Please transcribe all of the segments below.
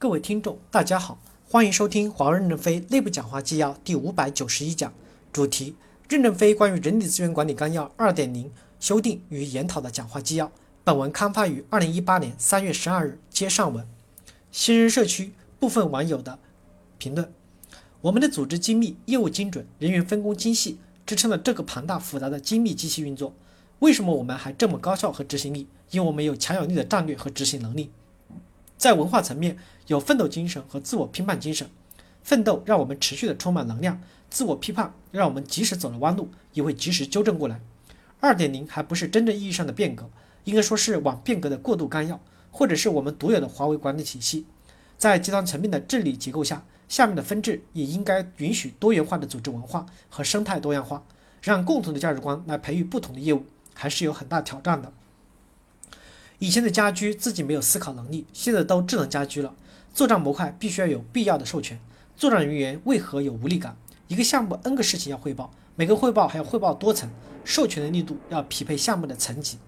各位听众，大家好，欢迎收听华为任正非内部讲话纪要第五百九十一讲，主题：任正非关于人力资源管理纲要二点零修订与研讨的讲话纪要。本文刊发于二零一八年三月十二日，接上文。新人社区部分网友的评论：我们的组织精密，业务精准，人员分工精细，支撑了这个庞大复杂的精密机器运作。为什么我们还这么高效和执行力？因为我们有强有力的战略和执行能力。在文化层面，有奋斗精神和自我批判精神。奋斗让我们持续的充满能量，自我批判让我们即使走了弯路，也会及时纠正过来。二点零还不是真正意义上的变革。应该说是往变革的过渡纲要，或者是我们独有的华为管理体系，在集团层面的治理结构下，下面的分治也应该允许多元化的组织文化和生态多样化，让共同的价值观来培育不同的业务，还是有很大挑战的。以前的家居自己没有思考能力，现在都智能家居了，作战模块必须要有必要的授权，作战人员为何有无力感？一个项目 N 个事情要汇报，每个汇报还要汇报多层，授权的力度要匹配项目的层级。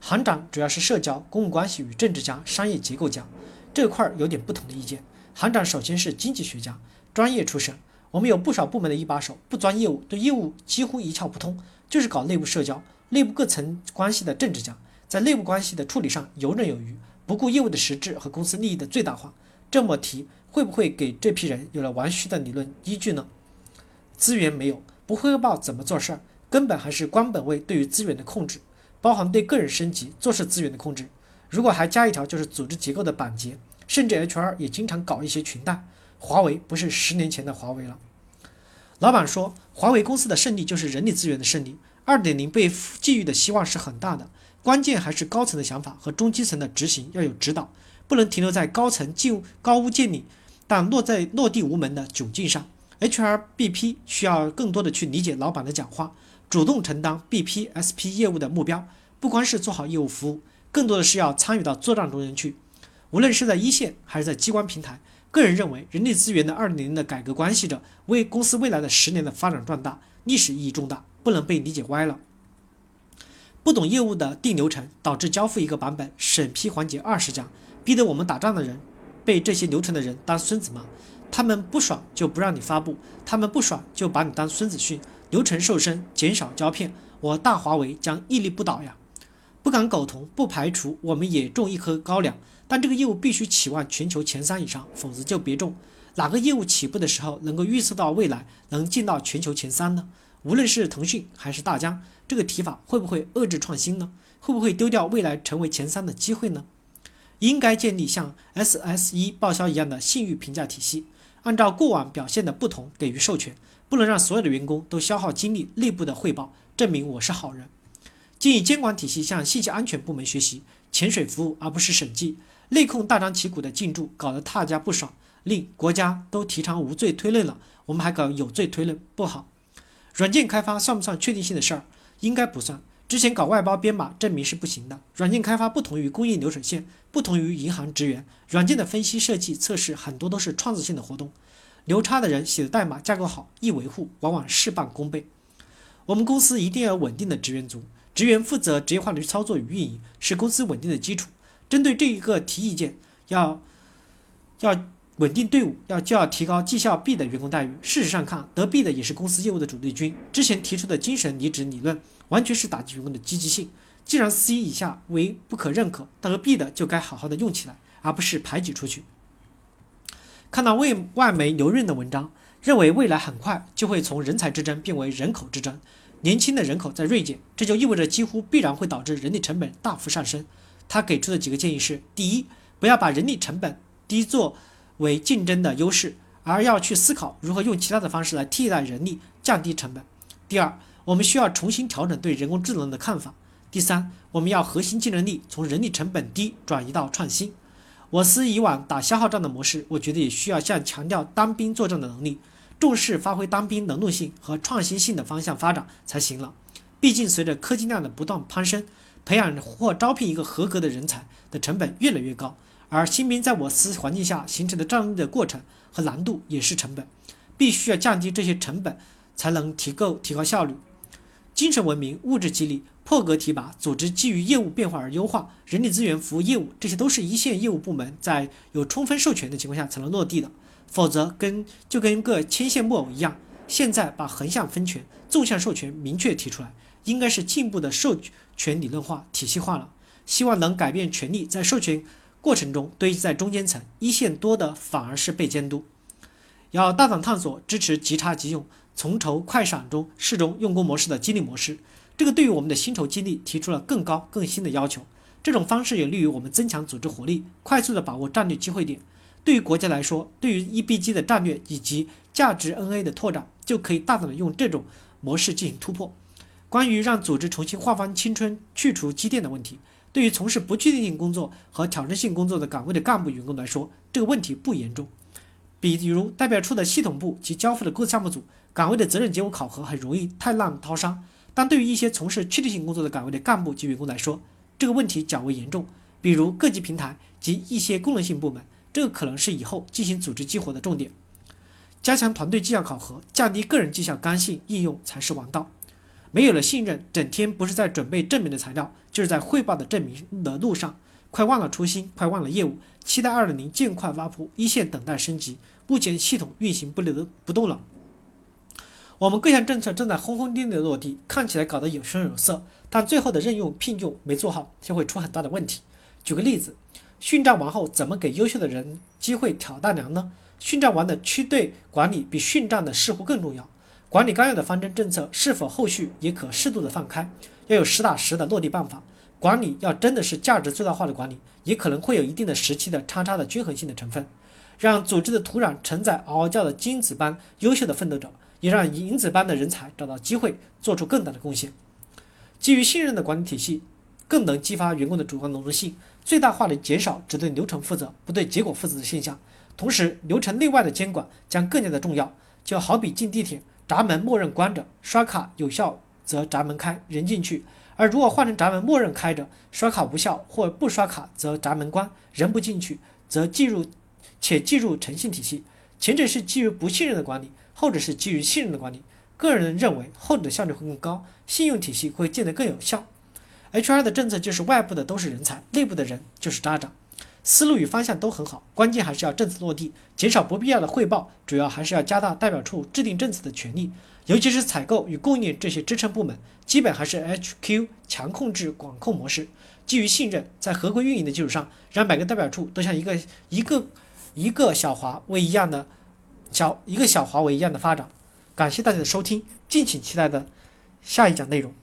行长主要是社交、公共关系与政治家、商业结构家这块儿有点不同的意见。行长首先是经济学家，专业出身。我们有不少部门的一把手，不钻业务，对业务几乎一窍不通，就是搞内部社交、内部各层关系的政治家，在内部关系的处理上游刃有余，不顾业务的实质和公司利益的最大化。这么提会不会给这批人有了玩虚的理论依据呢？资源没有，不汇报怎么做事儿？根本还是官本位对于资源的控制。包含对个人升级、做事资源的控制，如果还加一条，就是组织结构的板结，甚至 HR 也经常搞一些裙带。华为不是十年前的华为了。老板说，华为公司的胜利就是人力资源的胜利。二点零被寄予的希望是很大的，关键还是高层的想法和中基层的执行要有指导，不能停留在高层建高屋建瓴，但落在落地无门的窘境上。HR BP 需要更多的去理解老板的讲话。主动承担 BPSP 业务的目标，不光是做好业务服务，更多的是要参与到作战中间去。无论是在一线还是在机关平台，个人认为，人力资源的二零的改革关系着为公司未来的十年的发展壮大，历史意义重大，不能被理解歪了。不懂业务的定流程，导致交付一个版本审批环节二十家，逼得我们打仗的人被这些流程的人当孙子骂。他们不爽就不让你发布，他们不爽就把你当孙子训。流程瘦身，减少胶片，我大华为将屹立不倒呀！不敢苟同，不排除我们也种一颗高粱，但这个业务必须企望全球前三以上，否则就别种。哪个业务起步的时候能够预测到未来能进到全球前三呢？无论是腾讯还是大疆，这个提法会不会遏制创新呢？会不会丢掉未来成为前三的机会呢？应该建立像 SSE 报销一样的信誉评价体系，按照过往表现的不同给予授权。不能让所有的员工都消耗精力内部的汇报，证明我是好人。建议监管体系向信息安全部门学习，潜水服务而不是审计。内控大张旗鼓的进驻，搞得大家不爽。令国家都提倡无罪推论了，我们还搞有罪推论，不好。软件开发算不算确定性的事儿？应该不算。之前搞外包编码，证明是不行的。软件开发不同于工业流水线，不同于银行职员，软件的分析、设计、测试很多都是创造性的活动。牛叉的人写的代码架构好，易维护，往往事半功倍。我们公司一定要有稳定的职员组，职员负责职业化的操作与运营，是公司稳定的基础。针对这一个提意见，要要稳定队伍，要就要提高绩效 B 的员工待遇。事实上看，得 B 的也是公司业务的主力军。之前提出的精神离职理论，完全是打击员工的积极性。既然 C 以下为不可认可，得 B 的就该好好的用起来，而不是排挤出去。看到外外媒刘润的文章，认为未来很快就会从人才之争变为人口之争，年轻的人口在锐减，这就意味着几乎必然会导致人力成本大幅上升。他给出的几个建议是：第一，不要把人力成本低作为竞争的优势，而要去思考如何用其他的方式来替代人力，降低成本；第二，我们需要重新调整对人工智能的看法；第三，我们要核心竞争力从人力成本低转移到创新。我司以往打消耗战的模式，我觉得也需要向强调单兵作战的能力，重视发挥单兵能动性和创新性的方向发展才行了。毕竟随着科技量的不断攀升，培养或招聘一个合格的人才的成本越来越高，而新兵在我司环境下形成的战力的过程和难度也是成本，必须要降低这些成本，才能提够提高效率。精神文明、物质激励破格提拔，组织基于业务变化而优化，人力资源服务业务，这些都是一线业务部门在有充分授权的情况下才能落地的，否则跟就跟个牵线木偶一样。现在把横向分权、纵向授权明确提出来，应该是进一步的授权理论化、体系化了。希望能改变权力在授权过程中堆积在中间层，一线多的反而是被监督。要大胆探索，支持即插即用、从筹快闪中适中用工模式的激励模式。这个对于我们的薪酬激励提出了更高更新的要求。这种方式有利于我们增强组织活力，快速的把握战略机会点。对于国家来说，对于 EBG 的战略以及价值 NA 的拓展，就可以大胆的用这种模式进行突破。关于让组织重新焕发青春、去除积淀的问题，对于从事不确定性工作和挑战性工作的岗位的干部员工来说，这个问题不严重。比如代表处的系统部及交付的各项目组岗位的责任结果考核很容易太浪淘沙，但对于一些从事确定性工作的岗位的干部及员工来说，这个问题较为严重。比如各级平台及一些功能性部门。这个可能是以后进行组织激活的重点，加强团队绩效考核，降低个人绩效刚性应用才是王道。没有了信任，整天不是在准备证明的材料，就是在汇报的证明的路上，快忘了初心，快忘了业务。期待二点零尽快发布，一线等待升级。目前系统运行不流不动了。我们各项政策正在轰轰烈烈的落地，看起来搞得有声有色，但最后的任用聘用没做好，就会出很大的问题。举个例子。训战完后，怎么给优秀的人机会挑大梁呢？训战完的区队管理比训战的事乎更重要。管理纲要的方针政策是否后续也可适度的放开？要有实打实的落地办法。管理要真的是价值最大化的管理，也可能会有一定的时期的差差的均衡性的成分，让组织的土壤承载嗷嗷叫的金子般优秀的奋斗者，也让银子般的人才找到机会，做出更大的贡献。基于信任的管理体系，更能激发员工的主观能动性。最大化的减少只对流程负责不对结果负责的现象，同时流程内外的监管将更加的重要。就好比进地铁，闸门默认关着，刷卡有效则闸门开，人进去；而如果换成闸门默认开着，刷卡无效或不刷卡则闸门关，人不进去，则进入且进入诚信体系。前者是基于不信任的管理，后者是基于信任的管理。个人认为后者效率会更高，信用体系会建得更有效。HR 的政策就是外部的都是人才，内部的人就是渣渣。思路与方向都很好，关键还是要政策落地，减少不必要的汇报，主要还是要加大代表处制定政策的权利，尤其是采购与供应这些支撑部门，基本还是 HQ 强控制管控模式，基于信任，在合规运营的基础上，让每个代表处都像一个一个一个小华为一样的小一个小华为一样的发展。感谢大家的收听，敬请期待的下一讲内容。